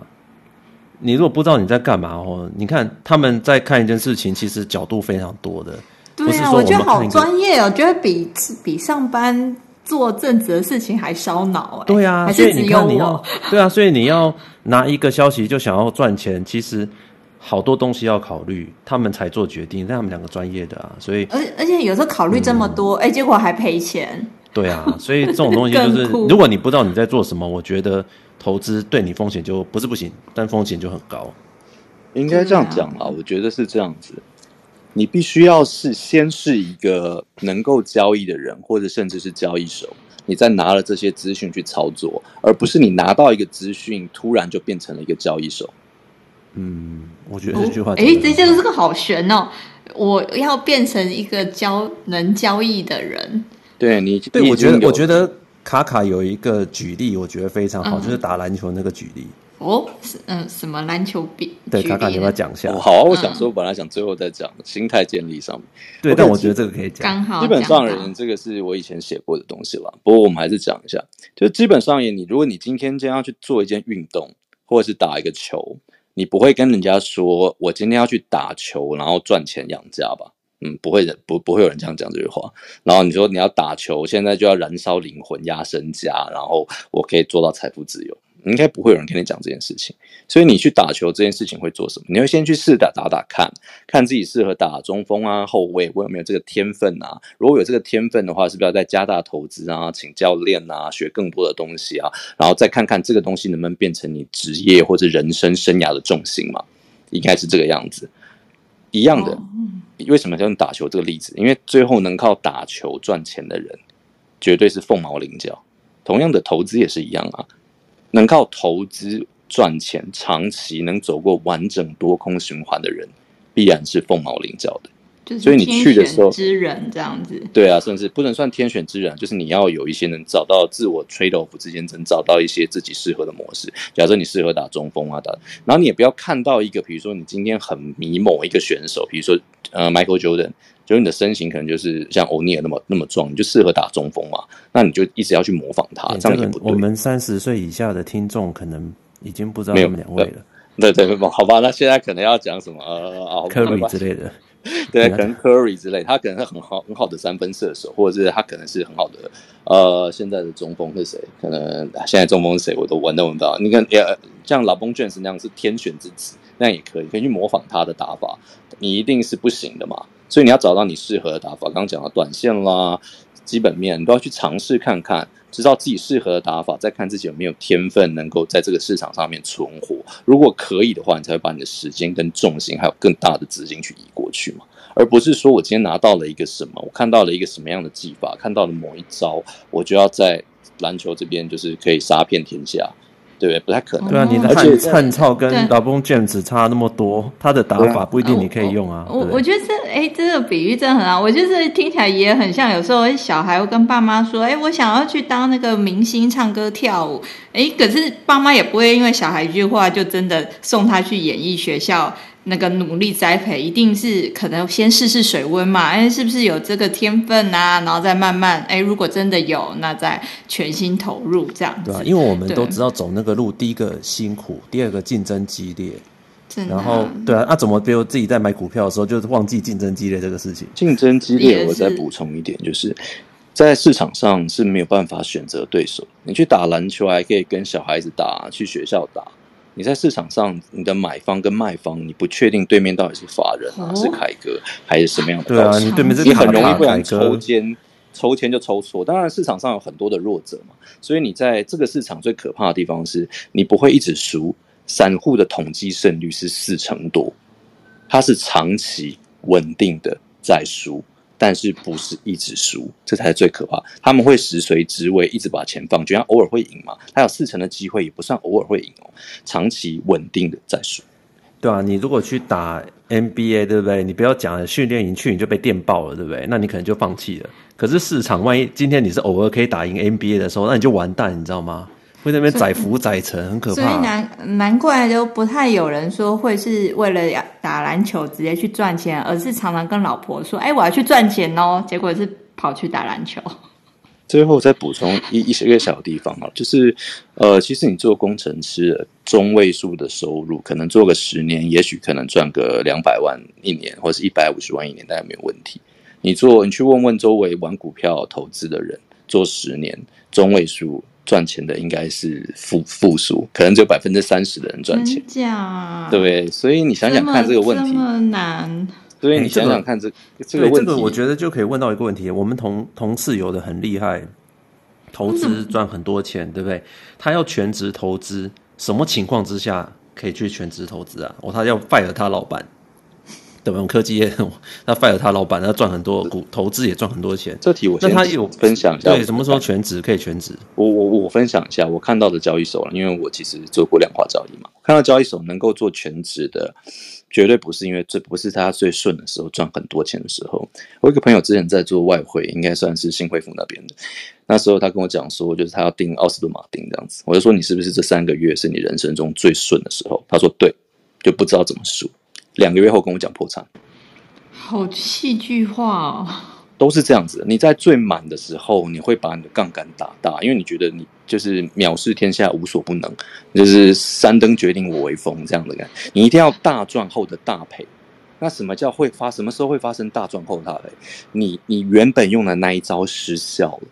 你如果不知道你在干嘛哦，你看他们在看一件事情，其实角度非常多的。对啊，我，我觉得好专业哦，觉得比比上班做正职的事情还烧脑哎。对啊，所以你看你要 对啊，所以你要拿一个消息就想要赚钱，其实。好多东西要考虑，他们才做决定。但他们两个专业的啊，所以而而且有时候考虑这么多，哎、嗯，结果还赔钱。对啊，所以这种东西就是，如果你不知道你在做什么，我觉得投资对你风险就不是不行，但风险就很高。应该这样讲吧，我觉得是这样子。你必须要是先是一个能够交易的人，或者甚至是交易手，你再拿了这些资讯去操作，而不是你拿到一个资讯，突然就变成了一个交易手。嗯，我觉得这句话，哎、哦，这这个这个好悬哦！我要变成一个交能交易的人。对你，对我觉得，我觉得卡卡有一个举例，我觉得非常好，嗯、就是打篮球那个举例。哦，是嗯，什么篮球比？对，卡卡你要不要讲一下？哦、好啊，我想说，我本来想最后再讲、嗯、心态建立上面。对，但我觉得这个可以讲。刚好，基本上而言，这个是我以前写过的东西了。不过我们还是讲一下，就基本上而言，你如果你今天将要去做一件运动，或者是打一个球。你不会跟人家说，我今天要去打球，然后赚钱养家吧？嗯，不会的，不不会有人这样讲这句话。然后你说你要打球，现在就要燃烧灵魂压身家，然后我可以做到财富自由。应该不会有人跟你讲这件事情，所以你去打球这件事情会做什么？你会先去试打打打看，看自己适合打中锋啊、后卫，我有没有这个天分啊？如果有这个天分的话，是不是要再加大投资啊、请教练啊、学更多的东西啊？然后再看看这个东西能不能变成你职业或者人生生涯的重心嘛？应该是这个样子。一样的，为什么要用打球这个例子？因为最后能靠打球赚钱的人，绝对是凤毛麟角。同样的，投资也是一样啊。能靠投资赚钱，长期能走过完整多空循环的人，必然是凤毛麟角的。就是你去的时候之人这样子。对啊，甚至不能算天选之人，就是你要有一些能找到自我 trade off 之间，能找到一些自己适合的模式。假设你适合打中锋啊，打，然后你也不要看到一个，比如说你今天很迷某一个选手，比如说呃 Michael Jordan。就是你的身形可能就是像欧尼尔那么那么壮，你就适合打中锋嘛？那你就一直要去模仿他，这样也不对。我们三十岁以下的听众可能已经不知道他们两位了。对对，好吧，那现在可能要讲什么呃，Curry 之类的，对，可能 Curry 之类，他可能是很好很好的三分射手，或者是他可能是很好的呃，现在的中锋是谁？可能现在中锋是谁？我都闻都闻不到。你看，呃，像 LeBron James 那样是天选之子，那样也可以，可以去模仿他的打法。你一定是不行的嘛。所以你要找到你适合的打法，刚刚讲的短线啦、基本面，你都要去尝试看看，知道自己适合的打法，再看自己有没有天分能够在这个市场上面存活。如果可以的话，你才会把你的时间跟重心还有更大的资金去移过去嘛，而不是说我今天拿到了一个什么，我看到了一个什么样的技法，看到了某一招，我就要在篮球这边就是可以杀遍天下。对，不太可能。对啊，你的汉汉操跟 LeBron James 差那么多，他的打法不一定你可以用啊。我我，我觉得这哎，这个比喻真的很好。我就是听起来也很像，有时候小孩会跟爸妈说：“哎，我想要去当那个明星，唱歌跳舞。”哎，可是爸妈也不会因为小孩一句话就真的送他去演艺学校。那个努力栽培，一定是可能先试试水温嘛，哎，是不是有这个天分啊？然后再慢慢，哎，如果真的有，那再全心投入这样子。对啊，因为我们都知道走那个路，第一个辛苦，第二个竞争激烈。然后，对啊，那、啊、怎么比如自己在买股票的时候，就是忘记竞争激烈这个事情？竞争激烈，我再补充一点，就是在市场上是没有办法选择对手。你去打篮球，还可以跟小孩子打，去学校打。你在市场上，你的买方跟卖方，你不确定对面到底是法人啊，哦、是凯哥还是什么样的？对啊，你对面是你很容易会抽签，抽签就抽错。当然，市场上有很多的弱者嘛，所以你在这个市场最可怕的地方是你不会一直输。散户的统计胜率是四成多，它是长期稳定的在输。但是不是一直输，这才是最可怕。他们会食髓知味，一直把钱放，就像偶尔会赢嘛。他有四成的机会，也不算偶尔会赢哦。长期稳定的在输，对啊，你如果去打 NBA，对不对？你不要讲训练营去，你就被电爆了，对不对？那你可能就放弃了。可是市场万一今天你是偶尔可以打赢 NBA 的时候，那你就完蛋，你知道吗？会在那边载浮载沉，很可怕。所以难难怪就不太有人说会是为了打篮球直接去赚钱，而是常常跟老婆说：“哎，我要去赚钱哦。”结果是跑去打篮球。最后再补充一一些个小地方啊，就是呃，其实你做工程师中位数的收入，可能做个十年，也许可能赚个两百万一年，或是一百五十万一年，大概没有问题。你做，你去问问周围玩股票投资的人，做十年中位数。赚钱的应该是负负数，可能只有百分之三十的人赚钱，假对，所以你想想看这个问题，这么难。所以你想想看这、欸、这个问题，这个我觉得就可以问到一个问题：我们同同事有的很厉害，投资赚很多钱，嗯、对不对？他要全职投资，什么情况之下可以去全职投资啊？哦，他要 fire 他老板。对吧？科技业，他 fire 他老板，他赚很多股，投资也赚很多钱。这题我那他有分享一下。对，什么时候全职可以全职？我我我分享一下我看到的交易所了，因为我其实做过量化交易嘛。看到交易所能够做全职的，绝对不是因为这不是他最顺的时候赚很多钱的时候。我一个朋友之前在做外汇，应该算是新汇富那边的。那时候他跟我讲说，就是他要订奥斯顿马丁这样子。我就说，你是不是这三个月是你人生中最顺的时候？他说对，就不知道怎么输。两个月后跟我讲破产，好戏剧化哦！都是这样子。你在最满的时候，你会把你的杠杆打大，因为你觉得你就是藐视天下，无所不能，就是三灯决定我为风这样的感觉。你一定要大赚后的大赔。那什么叫会发？什么时候会发生大赚后大赔？你你原本用的那一招失效了。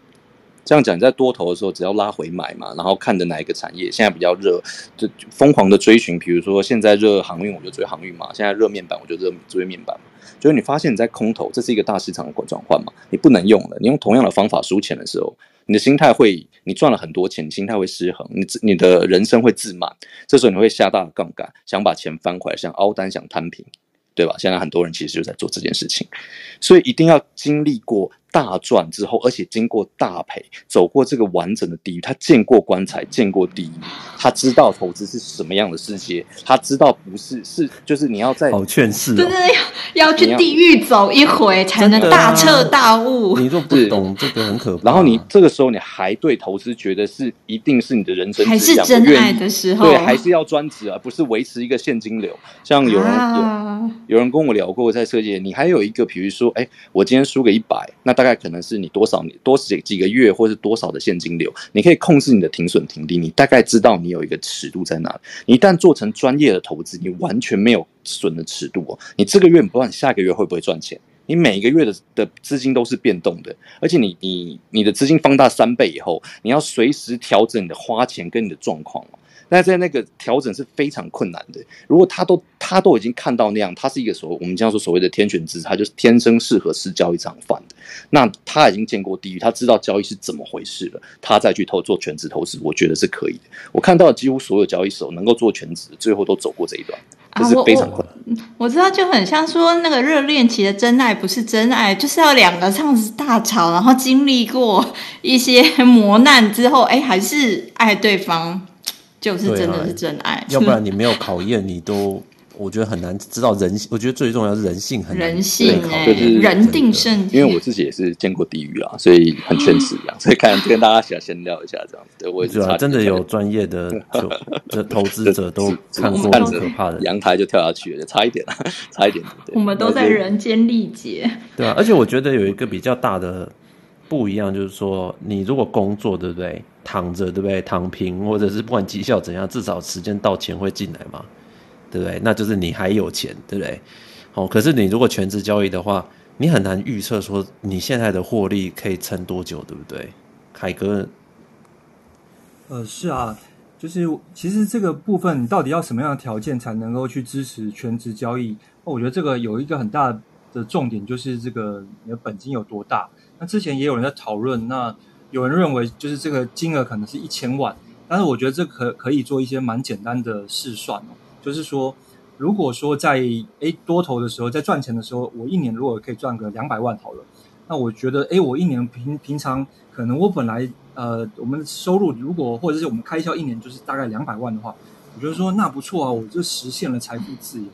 这样讲，你在多头的时候，只要拉回买嘛，然后看的哪一个产业现在比较热，就疯狂的追寻。比如说现在热航运，我就追航运嘛；现在热面板，我就热追面板嘛。就是你发现你在空头，这是一个大市场的转换嘛，你不能用了。你用同样的方法输钱的时候，你的心态会，你赚了很多钱，你心态会失衡，你你的人生会自满。这时候你会下大的杠杆，想把钱翻回来，想凹单，想摊平。对吧？现在很多人其实就在做这件事情，所以一定要经历过大赚之后，而且经过大赔，走过这个完整的地狱，他见过棺材，见过地狱，他知道投资是什么样的世界，他知道不是是就是你要在好劝世、哦，对对对，要要去地狱走一回才能大彻大悟。啊、你说不懂这个很可怕。然后你这个时候你还对投资觉得是一定是你的人生还是真爱的时候，对，还是要专职而不是维持一个现金流。像有人有、啊、有人跟我聊过，在设计，你还有一个，比如说，哎，我今天输个一百，那。大概可能是你多少年多几几个月，或是多少的现金流，你可以控制你的停损停利，你大概知道你有一个尺度在哪。你一旦做成专业的投资，你完全没有损的尺度哦。你这个月不知道你下个月会不会赚钱，你每一个月的的资金都是变动的，而且你你你的资金放大三倍以后，你要随时调整你的花钱跟你的状况哦。那在那个调整是非常困难的。如果他都他都已经看到那样，他是一个所谓我们这样说所谓的天选之，他就是天生适合吃交易这场饭的。那他已经见过地狱，他知道交易是怎么回事了，他再去投做全职投资，我觉得是可以的。我看到的几乎所有交易手能够做全职，最后都走过这一段，这是非常困难。啊、我，我，我知道，就很像说那个热恋期的真爱不是真爱，就是要两个这样子大吵，然后经历过一些磨难之后，哎，还是爱对方。就是真的是真爱，啊、要不然你没有考验，你都我觉得很难知道人性。我觉得最重要是人性很难，人性哎、欸，就是人定胜天。因为我自己也是见过地狱啊，所以很劝世一样，所以看跟大家想先聊一下这样子。对，我也是真的有专业的 投资者都看过很可怕的，阳台就跳下去了，差一点 差一点。我们都在人间历劫。对啊，而且我觉得有一个比较大的。不一样，就是说，你如果工作，对不对？躺着，对不对？躺平，或者是不管绩效怎样，至少时间到，钱会进来嘛，对不对？那就是你还有钱，对不对？好，可是你如果全职交易的话，你很难预测说你现在的获利可以撑多久，对不对？凯哥，呃，是啊，就是其实这个部分，你到底要什么样的条件才能够去支持全职交易？我觉得这个有一个很大的重点，就是这个你的本金有多大。那之前也有人在讨论，那有人认为就是这个金额可能是一千万，但是我觉得这可可以做一些蛮简单的试算哦，就是说，如果说在诶多头的时候，在赚钱的时候，我一年如果可以赚个两百万好了，那我觉得诶我一年平平常可能我本来呃我们收入如果或者是我们开销一年就是大概两百万的话，我觉得说那不错啊，我就实现了财富自由，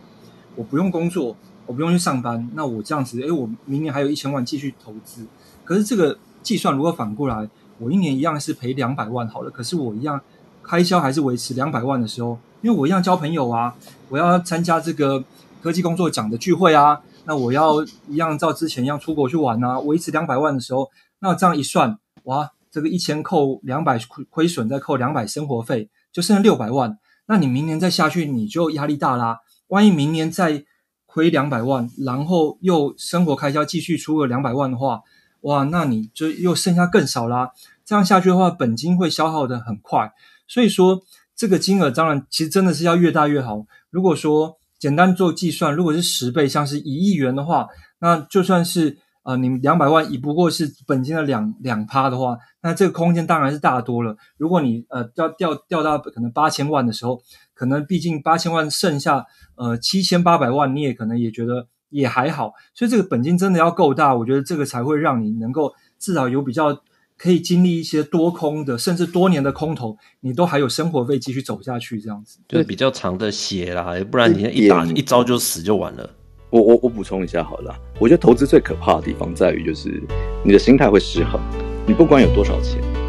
我不用工作，我不用去上班，那我这样子诶我明年还有一千万继续投资。可是这个计算如果反过来，我一年一样是赔两百万好了，可是我一样开销还是维持两百万的时候，因为我一样交朋友啊，我要参加这个科技工作奖的聚会啊，那我要一样照之前一样出国去玩啊，维持两百万的时候，那这样一算，哇，这个一千扣两百亏亏损，再扣两百生活费，就剩下六百万。那你明年再下去，你就压力大啦。万一明年再亏两百万，然后又生活开销继续出个两百万的话。哇，那你就又剩下更少啦。这样下去的话，本金会消耗得很快。所以说，这个金额当然其实真的是要越大越好。如果说简单做计算，如果是十倍，像是一亿元的话，那就算是呃你两百万，也不过是本金的两两趴的话，那这个空间当然是大多了。如果你呃掉掉掉到可能八千万的时候，可能毕竟八千万剩下呃七千八百万，你也可能也觉得。也还好，所以这个本金真的要够大，我觉得这个才会让你能够至少有比较可以经历一些多空的，甚至多年的空头，你都还有生活费继续走下去，这样子就是比较长的血啦，不然你一打一招就死就完了。我我我补充一下好了，我觉得投资最可怕的地方在于就是你的心态会失衡，你不管有多少钱。